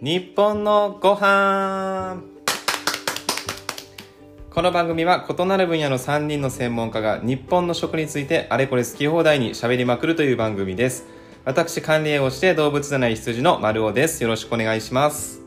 日本のご飯。この番組は異なる分野の3人の専門家が日本の食についてあれこれ好き放題に喋りまくるという番組です。私管理栄をして動物占い羊の丸尾です。よろしくお願いします。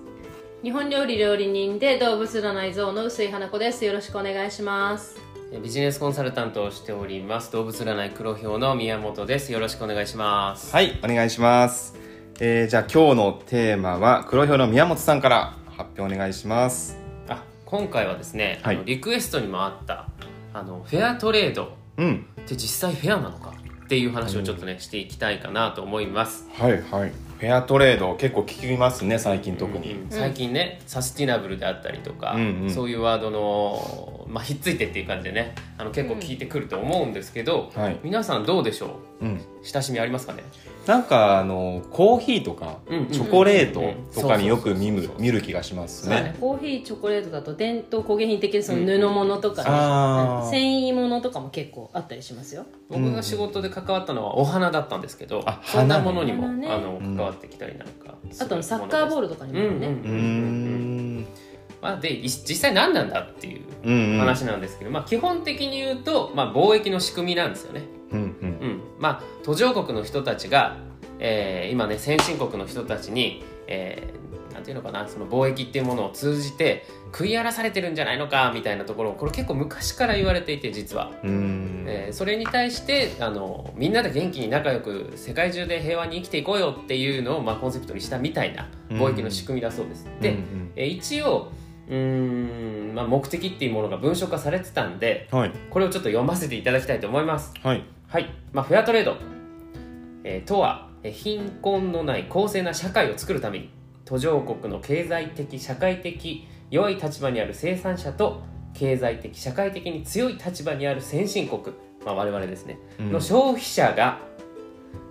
日本料理料理人で動物占い像の薄井花子です。よろしくお願いします。ビジネスコンサルタントをしております。動物占い黒豹の宮本です。よろしくお願いします。はいお願いします、えー、じゃあ今日のテーマは黒豹の宮本さんから発表お願いします。あ今回はですね、はい。あのリクエストにもあったあのフェアトレード。うん。って実際フェアなのかっていう話をちょっとね、していきたいかなと思います。はいはいフェアトレード結構聞きますね最近特に、うん最近ね、サスティナブルであったりとか、うんうん。そういうワードの、まあ、ひっついてっていう感じでねあの結構聞いてくると思うんですけど、はい。皆さんどうでしょう？ん。う親しみありますかね？なんかあのコーヒーとかうんうんチョコレートとかによく見る見る気がしますそうだね。コーヒーチョコレートだと伝統工芸品的なその布物とかね、繊維物とかも結構あったりしますよ。僕が仕事で関わったのはお花だったんですけど、あそんなものにも、花ね。あの関わってきたりなんかあとサッカーボールとかにもね、うん。まあ、でい実際何なんだっていううんうん。話なんですけど、まあ、基本的に言うと、まあ、貿易の仕組みなんですよね、うんうん。うん。まあ、途上国の人たちが、えー今ね先進国の人たちに、えーなんていうのかなその貿易っていうものを通じて食い荒らされてるんじゃないのかみたいなところをこれ結構昔から言われていて実は。えーそれに対してあのみんなで元気に仲良く世界中で平和に生きていこうよっていうのを、まあ、コンセプトにしたみたいな貿易の仕組みだそうです。で、えー一応うーん、まあ、目的っていうものが文書化されてたんではい。これをちょっと読ませていただきたいと思います。はい。はい、まあ、フェアトレード、えーとはえー貧困のない公正な社会を作るために途上国の経済的社会的弱い立場にある生産者と経済的社会的に強い立場にある先進国、まあ、我々ですね、うん。の消費者が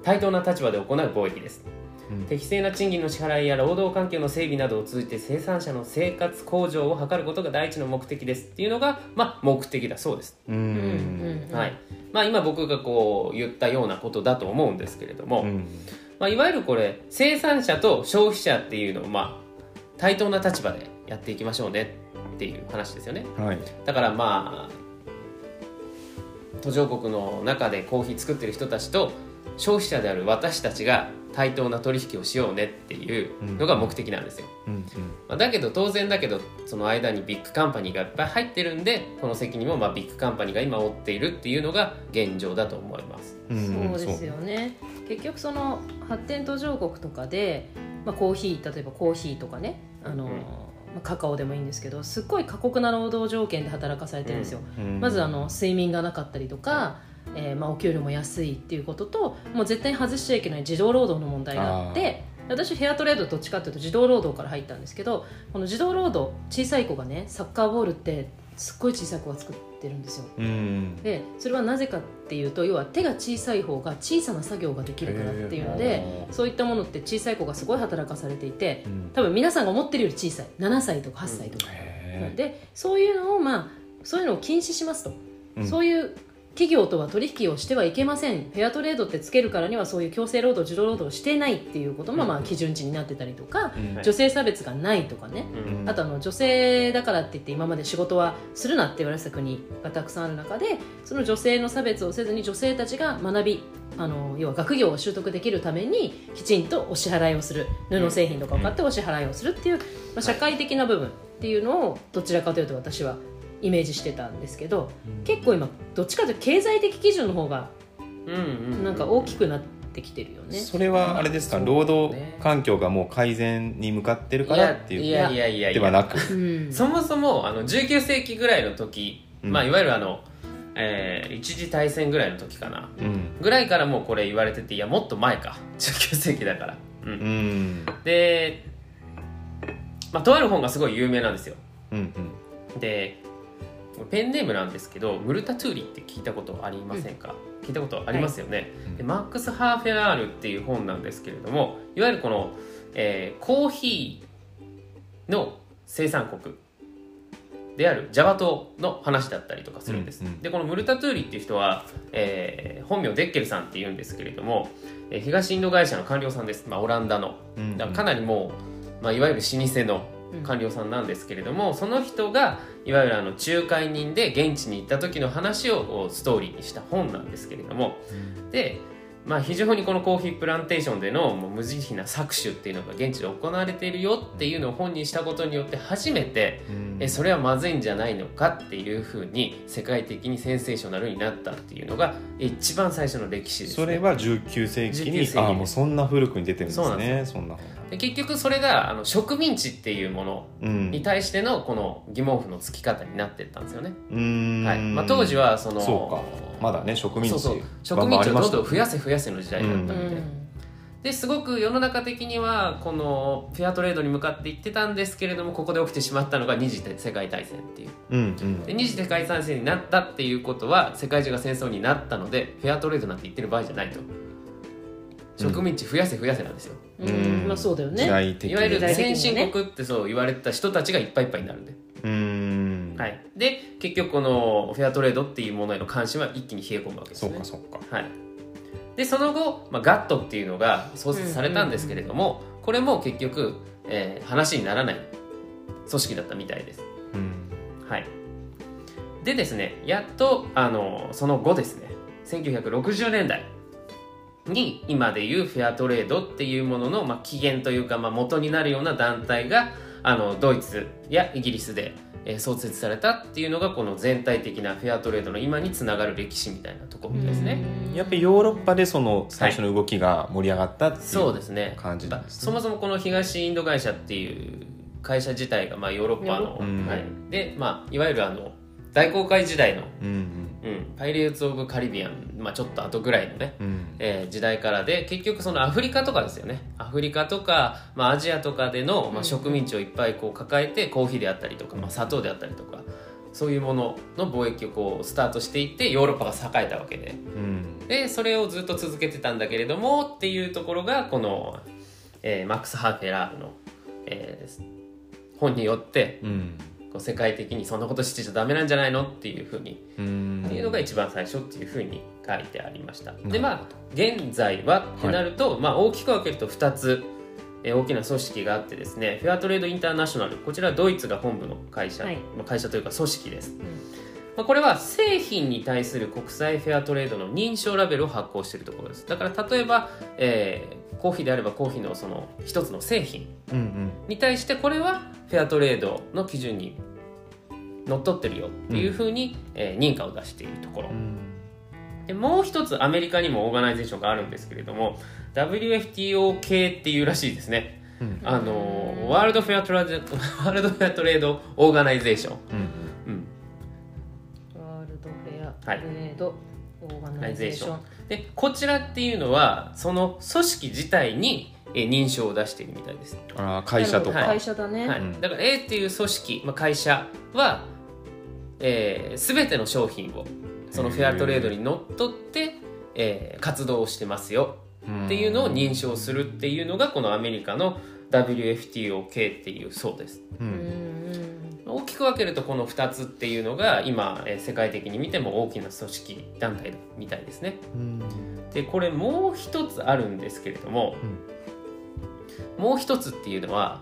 対等な立場で行う貿易です、うん。適正な賃金の支払いや労働環境の整備などを通じて生産者の生活向上を図ることが第一の目的です。っていうのが、まあ、目的だそうです。うん。はいまあ、今僕がこう言ったようなことだと思うんですけれども、うん。まあ、いわゆるこれ生産者と消費者っていうのをまあ対等な立場でやっていきましょうねっていう話ですよね。はい。だからまあ途上国の中でコーヒー作ってる人たちと消費者である私たちが対等な取引をしようねっていうのが目的なんですよ、うんうん。まあ、だけど当然だけどその間にビッグカンパニーがいっぱい入ってるんでこの責任もまあビッグカンパニーが今負っているっていうのが現状だと思います。うんそうですよね。結局その発展途上国とかで、まあ、コーヒー例えばコーヒーとかねあの、うん。まあ、カカオでもいいんですけどすっごい過酷な労働条件で働かされてるんですよ、うん。まずあの睡眠がなかったりとか、えーまあ、お給料も安いっていうことともう絶対に外しちゃいけない児童労働の問題があって私ヘアトレードどっちかっていうと児童労働から入ったんですけどこの児童労働小さい子がねサッカーボールってすっごい小さい子が作ってるんですよ。うん。でそれはなぜかっていうと要は手が小さい方が小さな作業ができるからっていうのへでー。そういったものって小さい子がすごい働かされていてうん。多分皆さんが思ってるより小さい。7歳とか8歳とか、へでそういうのをまあそういうのを禁止しますと、うん。そういう企業とは取引をしてはいけません。フェアトレードってつけるからにはそういう強制労働児童労働をしていないっていうこともまあ基準値になってたりとか、ーうん。はい女性差別がないとかね、うん。うんあとあの女性だからって言って今まで仕事はするなって言われてた国がたくさんある中でその女性の差別をせずに女性たちが学びあの要は学業を習得できるためにきちんとお支払いをする。布製品とかを買ってお支払いをするっていう、まあ、社会的な部分っていうのをどちらかというと私はイメージしてたんですけど結構今どっちかというと経済的基準の方がうんうんなんか大きくなってきてるよね。それはあれですか？そう労働ね環境がもう改善に向かってるからっていういやいやいや。いやではなく。うん。そもそもあの19世紀ぐらいの時、うん。まあ、いわゆるあの、えー一次大戦ぐらいの時かな。うん。ぐらいからもうこれ言われてていやもっと前か。19世紀だから、うん。うん。で、まあ、とある本がすごい有名なんですよ。うん。でペンネームなんですけどムルタトゥーリって聞いたことありませんか、聞いたことありますよね、うん。でマックス・ハーフェラールっていう本なんですけれどもいわゆるこの、えーコーヒーの生産国であるジャワ島の話だったりとかするんです、うんうん。でこのムルタトゥーリっていう人は、えー本名デッケルさんっていうんですけれども、えー東インド会社の官僚さんです、まあ、オランダの。うん。だからかなりもうまあ、いわゆる老舗の官僚さんなんですけれども、その人がいわゆるあの仲介人で現地に行った時の話をストーリーにした本なんですけれども、でまあ、非常にこのコーヒープランテーションでのもう無慈悲な搾取っていうのが現地で行われているよっていうのを本にしたことによって初めて、えそれはまずいんじゃないのかっていうふうに世界的にセンセーショナルになったっていうのが一番最初の歴史です、ね、それは19世紀に19世紀ああもうそんな古くに出てるんですね。そんな本で結局それがあの植民地っていうものうん。に対してのこの疑問符のつき方になってったんですよね、はい。まあ、当時はそのそうか。まだね植民地。そうそう。植民地をどんどん増やせ増やせの時代だったので、うん。ですごく世の中的にはこのフェアトレードに向かっていってたんですけれどもここで起きてしまったのが二次世界大戦っていう。うんうん。で二次世界大戦になったっていうことは世界中が戦争になったのでフェアトレードなんて言ってる場合じゃないと。植民地増やせ増やせなんですよ、うんまあそうだよ時ね代的いわゆる先ね進国ってそう言われてた人たちがいっぱいいっぱいになるんで、うーん。はい、で結局このフェアトレードっていうものへの関心は一気に冷え込むわけですそうねかそうか。はい、でその後、まあ、ガットっていうのが創設されたんですけれども、これも結局、えー話にならない組織だったみたいです。うん。はい、でですねやっとあのその後ですね。1960年代に今でいうフェアトレードっていうものの、まあ、起源というか、まあ、元になるような団体があのドイツやイギリスで、えー創設されたっていうのがこの全体的なフェアトレードの今につながる歴史みたいなところですね。やっぱりヨーロッパでその最初の動きが盛り上がったっていう、そうですね。感じなんですね。そもそもこの東インド会社っていう会社自体がまあヨーロッパの、うん。はい、で、まあ、いわゆるあの大航海時代の、うん。うん、パイレーツ・オブ・カリビアン、まあ、ちょっと後ぐらいのね、うん。うんえー時代からで結局そのアフリカとかですよね。アフリカとか、まあ、アジアとかでの、まあ、植民地をいっぱいこう抱えてコーヒーであったりとか、まあ、砂糖であったりとかそういうものの貿易をこうスタートしていってヨーロッパが栄えたわけで。うん。でそれをずっと続けてたんだけれどもっていうところがこの、えーマックス・ハーフェラールの、えー本によってうん。こう世界的にそんなことしてちゃダメなんじゃないのっていうふうに。うん。っていうのが一番最初っていうふうに書いてありました。でまあ現在はってなると、まあ、大きく分けると2つ、えー大きな組織があってですねフェアトレードインターナショナル。こちらはドイツが本部の会社、はい。まあ、会社というか組織です、まあ、これは製品に対する国際フェアトレードの認証ラベルを発行しているところです。だから例えば、えーコーヒーであればコーヒーのその一つの製品うんうん。に対してこれはフェアトレードの基準にのっとってるよっていうふうに、えー認可を出しているところ、うん。でもう一つアメリカにも organization があるんですけれども WFTO 系っていうらしいですね。うん。あのワールドフェアトラデ World Fair Trade Organization、うんうん、ワールドフェアトはいレードオーガナイゼーション。でこちらっていうのはその組織自体にえー認証を出しているみたいです、あー会社とか、はい。会社だね、はい。うん。だから A っていう組織、まあ、会社は、えー、全ての商品をそのフェアトレードにのっとって、えー活動をしてますよ。っていうのを認証するっていうのがこのアメリカの WFTO 系っていうそうです。ううんん。大きく分けるとこの2つっていうのが今、えー世界的に見ても大きな組織団体みたいですね。うん。でこれもう一つあるんですけれども、もう一つっていうのは、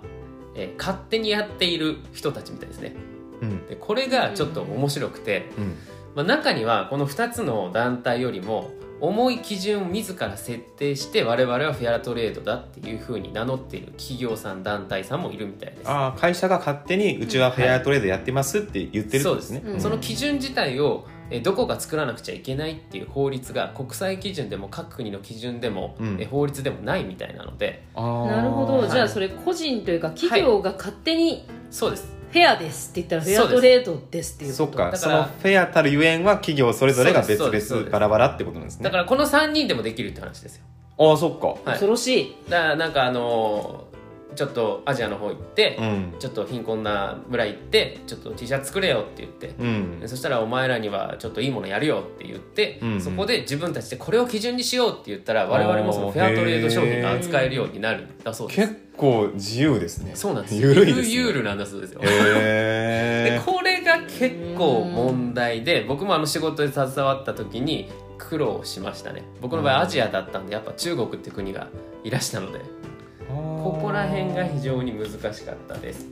えー勝手にやっている人たちみたいですねうん。でこれがちょっと面白くて、うん。まあ、中にはこの2つの団体よりも重い基準を自ら設定して我々はフェアトレードだっていうふうに名乗っている企業さん団体さんもいるみたいです。ああ会社が勝手にうちはフェアトレードやってますって言ってるそうですんです。ね、うん。その基準自体をえどこが作らなくちゃいけないっていう法律が国際基準でも各国の基準でも、うん。え法律でもないみたいなので。なるほど、はいじゃあそれ個人というか企業が勝手にそうですフェアですって言ったらフェアトレードですっていうこと。そっかだからそのフェアたるゆえんは企業それぞれが別々バラバラってことなんですね。だからこの3人でもできるって話ですよ。ああそっか。はい。恐ろしい、だからなんかあのーちょっとアジアの方行って、うん。ちょっと貧困な村行ってちょっと T シャツ作れよって言って、うん。でそしたらお前らにはちょっといいものやるよって言って、うんうん。そこで自分たちでこれを基準にしようって言ったら我々もそのフェアトレード商品が扱えるようになるんだそうです。結構自由ですね。そうなんです。ゆるいですね。ゆるゆるなんだそうですよ。でこれが結構問題で僕もあの仕事で携わった時に苦労しましたね。僕の場合アジアだったんでやっぱ中国って国がいらしたのでここら辺が非常に難しかったです。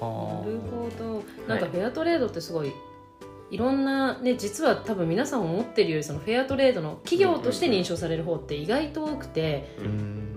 なはるほど。なんかフェアトレードってすごいいろんなね実は多分皆さん思ってるよりそのフェアトレードの企業として認証される方って意外と多くてあうん。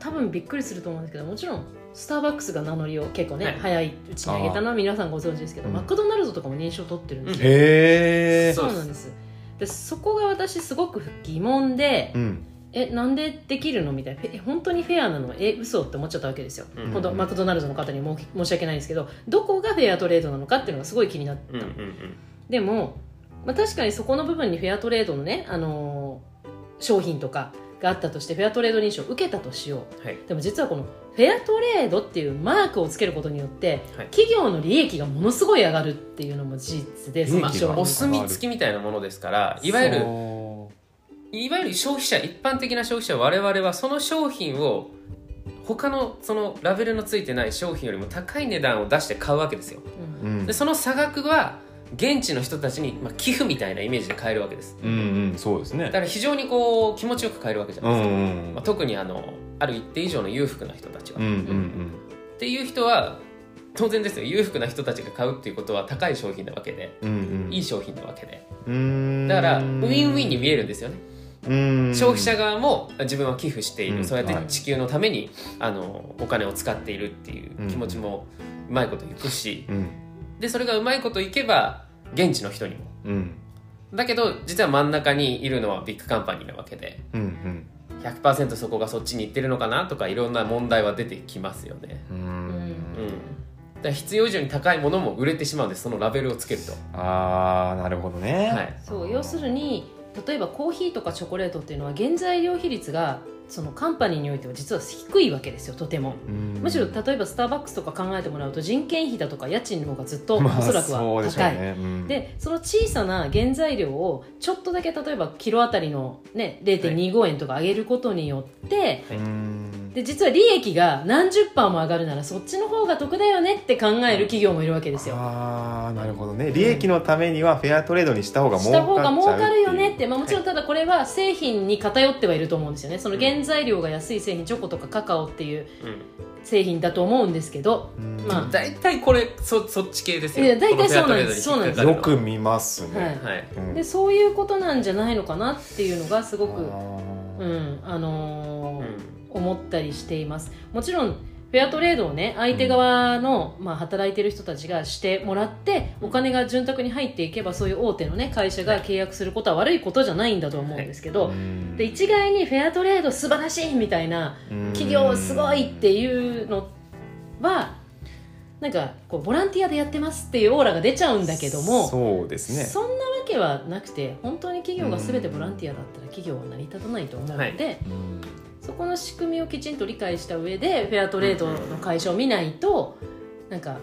多分びっくりすると思うんですけどもちろんスターバックスが名乗りを結構ね、はい。早いうちに上げたのは皆さんご存知ですけど、うん。マクドナルドとかも認証取ってるんですよ、へえそうそうなんです。でそこが私すごく疑問で、うんえなんでできるの？みたいな。え本当にフェアなの？え嘘って思っちゃったわけですよ、うん。本当マクドナルドの方にも申し訳ないんですけどどこがフェアトレードなのかっていうのがすごい気になった、うんうんうんでも、まあ、確かにそこの部分にフェアトレードのね、あのー商品とかがあったとしてフェアトレード認証を受けたとしよう。はい。でも実はこのフェアトレードっていうマークをつけることによって、はい。企業の利益がものすごい上がるっていうのも事実で利益がその商品お墨付きみたいなものですからいわゆるそいわゆる消費者一般的な消費者我々はその商品を他のそのラベルのついてない商品よりも高い値段を出して買うわけですよ。うん。ううんでその差額は現地の人たちに、まあ、寄付みたいなイメージで買えるわけです。うんうんそうですね。だから非常にこう気持ちよく買えるわけじゃうないですか、んうんまあ、特にあのある一定以上の裕福な人たちは、うんうっん。ていう人は当然ですよ。裕福な人たちが買うっていうことは高い商品なわけでうんうん。いい商品なわけで。うん。だからウィンウィンに見えるんですよね。うん消費者側も自分は寄付している、うん。そうやってはい。地球のためにあのお金を使っているっていう気持ちもうまいこといくし。うん。でそれがうまいこといけば現地の人にも。うん。だけど実は真ん中にいるのはビッグカンパニーなわけで。うん100%そこがそっちに行ってるのかなとかいろんな問題は出てきますよね、うん。必要以上に高いものも売れてしまうんです。そのラベルをつけると、ああなるほどね。はい、そう要するに例えばコーヒーとかチョコレートっていうのは原材料比率がそのカンパニーにおいては実は低いわけですよとても。うん。むしろ例えばスターバックスとか考えてもらうと人件費だとか家賃の方がずっとおまあそらくはそうでしょう高い、ねうん。でその小さな原材料をちょっとだけ例えばキロあたりの、ね、0.25円とか上げることによって、うん。で実は利益が何十パーも上がるならそっちの方が得だよねって考える企業もいるわけですよ。ああなるほどね。利益のためにはフェアトレードにした方が儲したかっちゃう方が儲かるよねっってて、まあ、もちろんただこれは製品に偏ってはいると思うんですよね。その原材料が安い製品チョコとかカカオっていううん。製品だと思うんですけど、まあ。大体これそそっち系ですよ。いや大体そうなんですこのフェアトレードに引っかかるの。よく見ますね、はい。はい。うん。でそういうことなんじゃないのかなっていうのがすごく、うんあのーうん。思ったりしています。もちろんフェアトレードをね相手側の、まあ、働いてる人たちがしてもらってお金が潤沢に入っていけばそういう大手のね会社が契約することは悪いことじゃないんだと思うんですけど、うん。で一概にフェアトレード素晴らしいみたいな企業すごいっていうのはなんかこうボランティアでやってますっていうオーラが出ちゃうんだけどもそうですね。そんなわけはなくて本当に企業が全てボランティアだったら企業は成り立たないと思うので、うんそこの仕組みをきちんと理解した上でフェアトレードの会社を見ないとなんか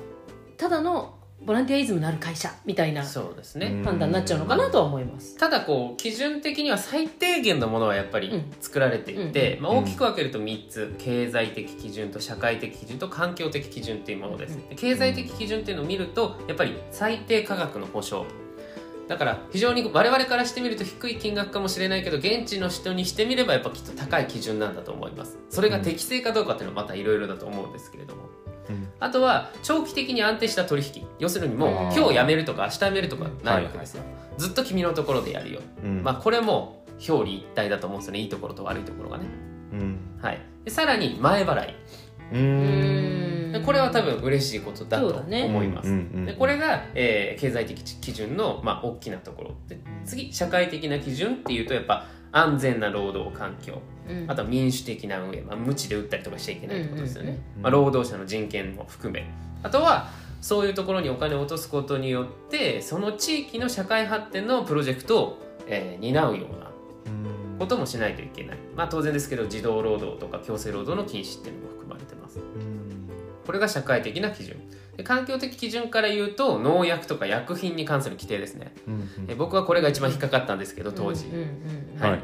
ただのボランティアイズムのある会社みたいなそうですね、うん判断になっちゃうのかなとは思います。ただこう基準的には最低限のものはやっぱりうん。作られていて、まあ、うん大きく分けると3つ。経済的基準と社会的基準と環境的基準っていうものです、うん。で経済的基準っていうのを見るとやっぱり最低価格の保証だから非常に我々からしてみると低い金額かもしれないけど現地の人にしてみればやっぱきっと高い基準なんだと思います。それが適正かどうかっていうのはまたいろいろだと思うんですけれども。うん。あとは長期的に安定した取引。要するにもううん今日辞めるとか明日辞めるとかないわけですよ、ずっと君のところでやるよ。うん。まあ、これも表裏一体だと思うんですよね。いいところと悪いところがね、うん。はい、でさらに前払い。うん。でこれは多分嬉しいことだと思います、でこれが、えー経済的基準の、まあ、大きなところで次社会的な基準っていうとやっぱ安全な労働環境。うん。あとは民主的な運営、まあ、無知で打ったりとかしちゃいけないってことですよね、うん。うんうんまあ、労働者の人権も含め。あとはそういうところにお金を落とすことによってその地域の社会発展のプロジェクトを、えー担うようなうん。こともしないといけない、まあ、当然ですけど児童労働とか強制労働の禁止っていうのも含まれてます。うんこれが社会的な基準。で環境的基準から言うと農薬とか薬品に関する規定ですね。うんえ僕はこれが一番引っかかったんですけど当時、うんうんうん。はい。はい。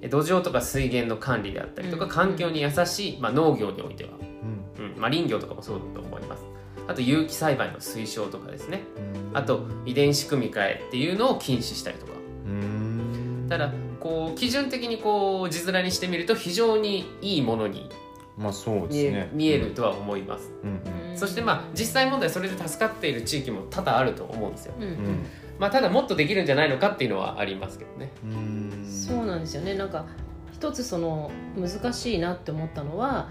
え土壌とか水源の管理であったりとかうん。環境に優しい、まあ、農業においては、うん。うん。まあ、林業とかもそうだと思います。あと有機栽培の推奨とかですね。うん。あと遺伝子組み換えっていうのを禁止したりとか。うん。ただこう基準的にこう字面にしてみると非常にいいものにまあそう見え,、ですね。見えるとは思います、うんうん。そしてまあ実際問題それで助かっている地域も多々あると思うんですよ、うん。うん。まあ、ただもっとできるんじゃないのかっていうのはありますけどね。うん。そうなんですよね。なんか一つその難しいなって思ったのは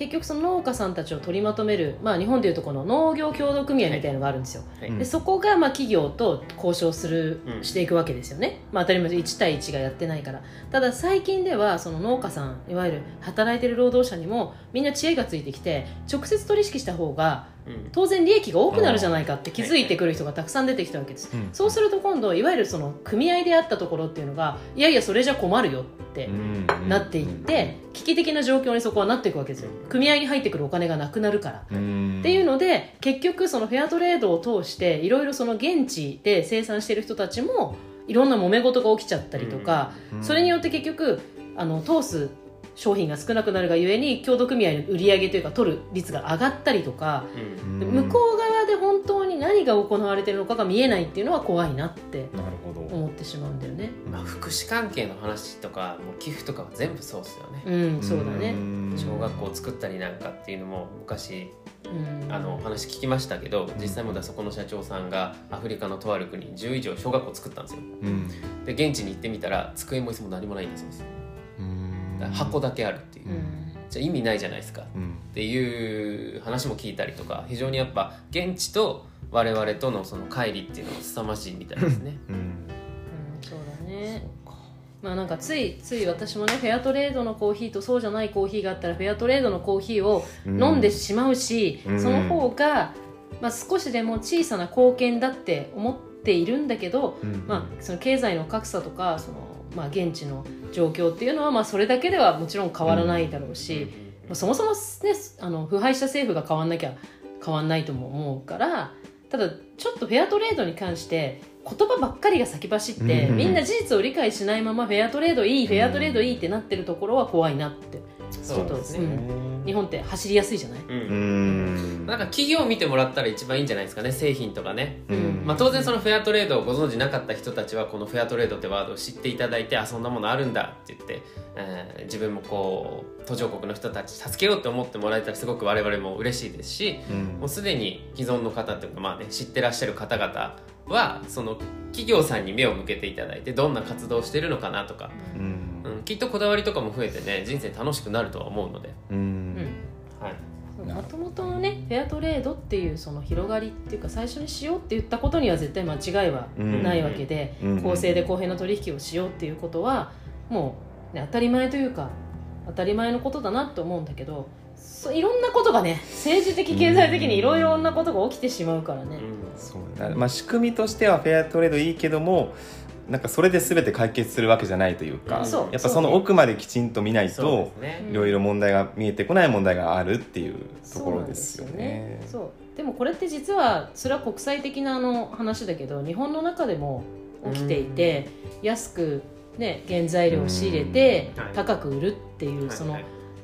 結局その農家さんたちを取りまとめる、まあ、日本でいうとこの農業協同組合みたいなのがあるんですよ、はい。うんでそこがまあ企業と交渉する、うん。していくわけですよね、まあ、当たり前1対1がやってないから。ただ最近ではその農家さんいわゆる働いてる労働者にもみんな知恵がついてきて直接取引した方がうん当然利益が多くなるじゃないかって気づいてくる人がたくさん出てきたわけです、うん。そうすると今度いわゆるその組合であったところっていうのがいやいやそれじゃ困るよってうんなっていって危機的な状況にそこはなっていくわけですよ。組合に入ってくるお金がなくなるから。うん。っていうので結局そのフェアトレードを通していろいろその現地で生産している人たちもいろんな揉め事が起きちゃったりとか、うん。それによって結局あの通す商品が少なくなるがゆえに協同組合の売り上げというか取る率が上がったりとか、うん。で向こう側で本当に何が行われているのかが見えないっていうのは怖いなって思ってしまうんだよね。まあ、福祉関係の話とかもう寄付とかは全部そうですよね、うん、そうだね。ん。小学校を作ったりなんかっていうのも昔うん、あの話聞きましたけど実際問題そこの社長さんがアフリカのとある国に10以上小学校を作ったんですよ。うん。で現地に行ってみたら机も椅子も何もないんですよ箱だけあるっていう、うん。じゃあ意味ないじゃないですか。うん。っていう話も聞いたりとか非常にやっぱ現地と我々とのその乖離っていうのが凄まじいみたいですね。うん。うん、そうだね。まあなんかついつい私もねフェアトレードのコーヒーとそうじゃないコーヒーがあったらフェアトレードのコーヒーを飲んでしまうし、うん。その方が、まあ、少しでも小さな貢献だって思っているんだけど、うん。まあ、その経済の格差とかその、まあ、現地の状況っていうのは、まあ、それだけではもちろん変わらないだろうし、まあ、そもそも、ね、あの腐敗した政府が変わんなきゃ変わんないとも思うからただちょっとフェアトレードに関して言葉ばっかりが先走って、うん。みんな事実を理解しないままフェアトレードいいフェアトレードいいってなってるところは怖いなってそうですね、う日本って走りやすいじゃない、うん。うん。なんか企業を見てもらったら一番いいんじゃないですかね製品とかね、うん。まあ、当然そのフェアトレードをご存知なかった人たちはこのフェアトレードってワードを知っていただいてあそんなものあるんだって言って、えー自分もこう途上国の人たち助けようって思ってもらえたらすごく我々も嬉しいですしうん。もうすでに既存の方というか、まあね、知ってらっしゃる方々はその企業さんに目を向けていただいてどんな活動をしてるのかなとか、うん。うん、きっとこだわりとかも増えてね人生楽しくなるとは思うので、うん。うん。はい、もともとのねフェアトレードっていうその広がりっていうか最初にしようって言ったことには絶対間違いはないわけで、うん。公正で公平な取引をしようっていうことはもう、ね、当たり前というか当たり前のことだなと思うんだけどそういろんなことがね政治的経済的にいろいろなことが起きてしまうからね、そうだまあ仕組みとしてはフェアトレードいいけどもなんかそれで全て解決するわけじゃないというか、そう。やっぱその奥まできちんと見ないといろいろ問題が見えてこない問題があるっていうところですよね。そうでもこれって実はそれは国際的なあの話だけど日本の中でも起きていて、安く、ね、原材料を仕入れて高く売るっていう、その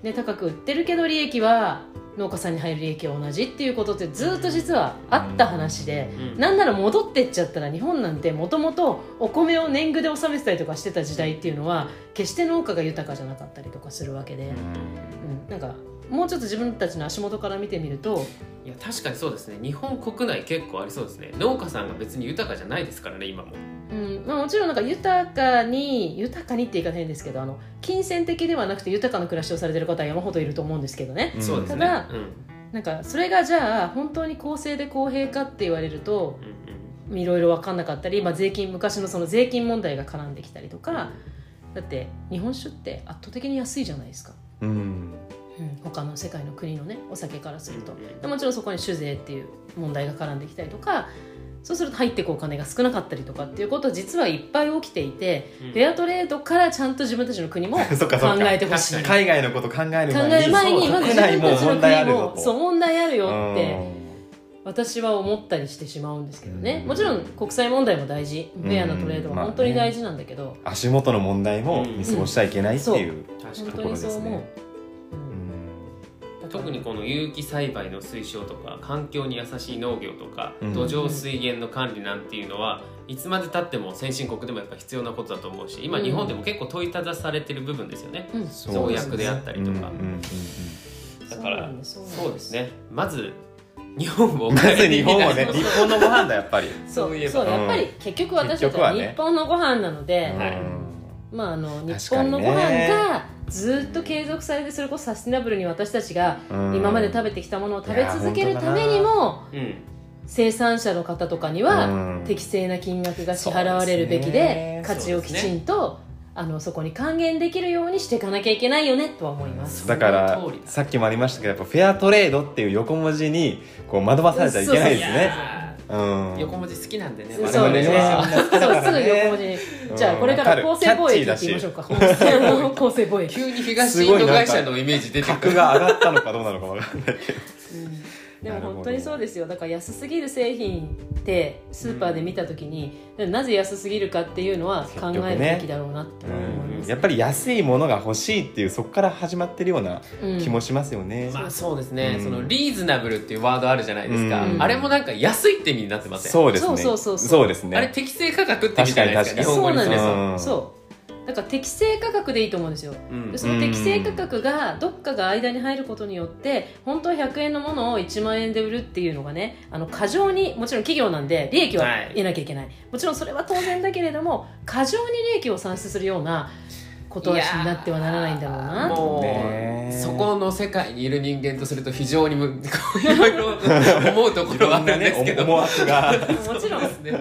ね、高く売ってるけど利益は農家さんに入る利益は同じっていうことってずっと実はあった話で、うん。なんなら戻ってっちゃったら日本なんてもともとお米を年貢で納めてたりとかしてた時代っていうのは決して農家が豊かじゃなかったりとかするわけで、うん、なんかもうちょっと自分たちの足元から見てみるといや確かにそうですね。日本国内結構ありそうですね。農家さんが別に豊かじゃないですからね今もうん。まあ、もちろんなんか豊かに豊かにって言い方変ですけどあの金銭的ではなくて豊かな暮らしをされてる方は山ほどいると思うんですけどね、うん。ただうん。なんかそれがじゃあ本当に公正で公平かって言われるとうんうん。いろいろ分かんなかったり、まあ、税金昔のその税金問題が絡んできたりとかだって日本酒って圧倒的に安いじゃないですか、うん。うん、他の世界の国のねお酒からすると。もちろんそこに酒税っていう問題が絡んできたりとかそうすると入ってくお金が少なかったりとかっていうことは実はいっぱい起きていて、うん。フェアトレードからちゃんと自分たちの国も 考えてほしい。考海外のこと考えるえる前に。まず自国内も分たちの問題あ国もそう。問題あるよってうん私は思ったりしてしまうんですけどね。うん。もちろん国際問題も大事。フェアなトレードは本当に大事なんだけど、足元の問題も見過ごしちゃいけないっていう、確かに本当にそう思う、ところうん特にこの有機栽培の推奨とか環境に優しい農業とか、うん。土壌水源の管理なんていうのはいつまでたっても先進国でもやっぱ必要なことだと思うし今うん日本でも結構問いただされてる部分ですよね、うん。そう農薬であったりとか、だからそうですね。まず日本をまず日本をね 日本のご飯だやっぱり。そういえば。そうやっぱり結局私たちは日本のご飯なので、はいまあ、あの日本のご飯がずっと継続されてそれこそサスティナブルに私たちがうん。今まで食べてきたものを食べ続けるためにもうん生産者の方とかにうはん。適正な金額が支払われるべきで価値をきちんとあのそこに還元できるようにしていかなきゃいけないよねとは思います。だからさっきもありましたけどやっぱフェアトレードっていう横文字にこう惑わされちゃいけないですね。やうんー横文字好きなんでねそうですよ。そうすぐ横文字に。うんじゃあこれから公正貿易って言いましょうか。公正貿易。急に東インド会社のイメージ出てくる格が上がったのかどうなのかわかんないけどうんでも本当にそうですよ。だから安すぎる製品ってスーパーで見た時に、なぜ安すぎるかっていうのは考えるべきだろうなって思います、やっぱり安いものが欲しいっていうそこから始まってるようなうん。気もしますよね、まあそうですね、うん。そのリーズナブルっていうワードあるじゃないですか、うん。あれもなんか安いって意味になってません？そうですね。そうそうそうそう。ですねあれ適正価格って意味じゃないですか日本語にすると。そうだから適正価格でいいと思うんですよ。うん。でその適正価格がどっかが間に入ることによって本当は100円のものを1万円で売るっていうのがねあの過剰にもちろん企業なんで利益ははい得なきゃいけない、もちろんそれは当然だけれども過剰に利益を算出するようなことになってはならないんだろうな。もう、ねそこの世界にいる人間とすると非常にむ こういろいろ思うところはあるんですけど、思惑が。もちろん。ですね。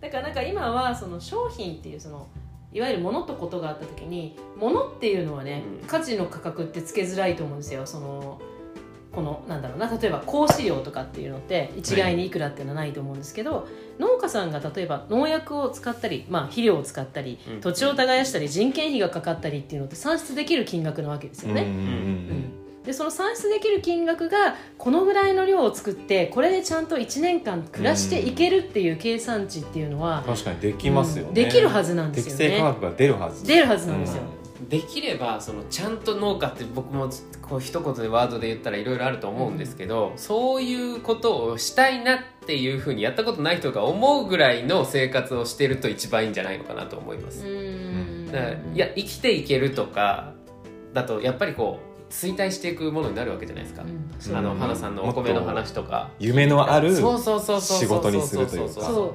だからなんか今はその商品っていうそのいわゆる物とことがあった時に物っていうのはね、うん。価値の価格ってつけづらいと思うんですよ。そのこのなんだろうな例えば香飼料とかっていうのって一概にいくらっていうのはないと思うんですけど、農家さんが例えば農薬を使ったり、まあ、肥料を使ったり、うん。土地を耕したり人件費がかかったりっていうのって算出できる金額なわけですよね。うんうんうん。うんでその算出できる金額がこのぐらいの量を作ってこれでちゃんと1年間暮らしていけるっていう計算値っていうのは、確かにできますよね、うんできるはずなんです適よね。正価格が出るはず。出るはずなんですよ、できればそのちゃんと農家って僕もこう一言でワードで言ったらいろいろあると思うんですけど、そういうことをしたいなっていうふうにやったことない人が思うぐらいの生活をしてると一番いいんじゃないのかなと思います。うん。だからいや生きていけるとかだとやっぱりこう衰退していくものになるわけじゃないですか。うん。あのうん花さんのお米の話とか。夢のあるそうそうそうそう仕事にするというか。そう。そう。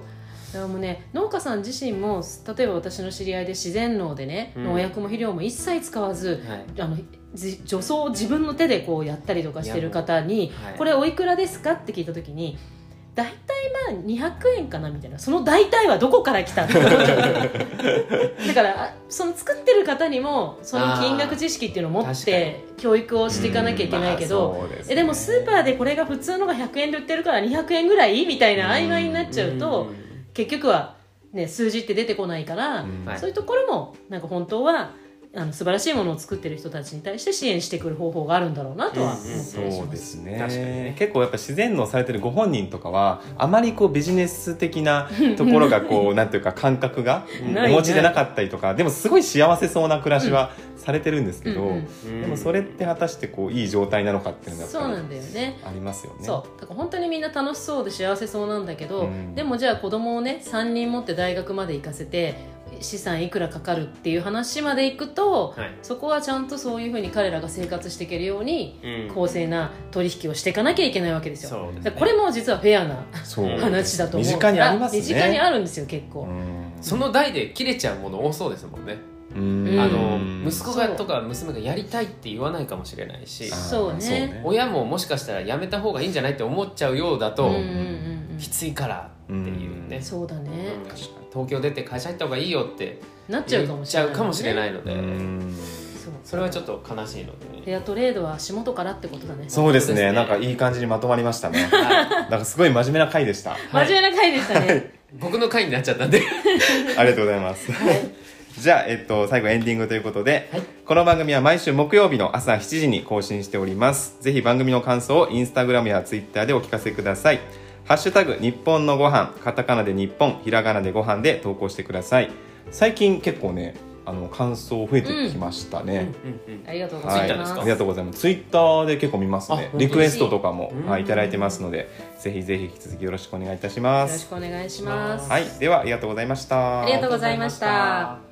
だからもうね農家さん自身も例えば私の知り合いで自然農でね、うん。農薬も肥料も一切使わずはい。あのじ除草を自分の手でこうやったりとかしてる方にはい。これおいくらですか？って聞いた時に大体まあ200円かなみたいな。その大体はどこから来たって思っちゃうだからあその作ってる方にもその金額知識っていうのを持って教育をしていかなきゃいけないけど、うんまあですね。えでもスーパーでこれが普通のが100円で売ってるから200円ぐらいみたいな曖昧になっちゃうと、結局は、ね、数字って出てこないから、そういうところもなんか本当はあの素晴らしいものを作ってる人たちに対して支援してくる方法があるんだろうなとは思ったりしそうます。ですね。確かにね。結構やっぱ自然農されてるご本人とかはあまりこうビジネス的な ところがこうなんていうか感覚が お持ちでなかったりとかでもすごい幸せそうな暮らしはされてるんですけど、うんうんうん。でもそれって果たしてこういい状態なのかっていうのがやっぱそうなんだよね。りありますよね。そう。だから本当にみんな楽しそうで幸せそうなんだけど、うん。でもじゃあ子供をね3人持って大学まで行かせて資産いくらかかるっていう話までいくと、はい。そこはちゃんとそういうふうに彼らが生活していけるようにうん。公正な取引をしていかなきゃいけないわけですよ。ね。これも実はフェアな話だと思う身近にありますね。身近にあるんですよ結構、うん。その代で切れちゃうもの多そうですもんね、うん。あうん。の息子がとか娘がやりたいって言わないかもしれないしそうね。親ももしかしたらやめた方がいいんじゃないって思っちゃうようだと、きついからっていうね、そうだね、うん。東京出て会社行った方がいいよってなっちゃうかもしれない、ちゃうかもしれないので、うん。そうそれはちょっと悲しいのでね。フェアトレードは足元からってことだね。そうですね。ね。なんかいい感じにまとまりましたね。はなんかすごい真面目な回でした。真面目な回でしたね、い。僕の回になっちゃったんで。ありがとうございます。はい。じゃあ、えっと、最後エンディングということで、はい。この番組は毎週木曜日の朝7時に更新しております。ぜひ番組の感想をインスタグラムやツイッターでお聞かせください。ハッシュタグ日本のご飯カタカナで日本ひらがなでご飯で投稿してください。最近結構ねあの感想増えてきましたね、うんうんありがとうごはい、ざいます、ありがとうございます。ツイッターで結構見ますね。リクエストとかも、うん。はい、いただいてますのでぜひぜひ引き続きよろしくお願いいたしよろしますくお願いします、はいではありがとうございました。ありがとうございました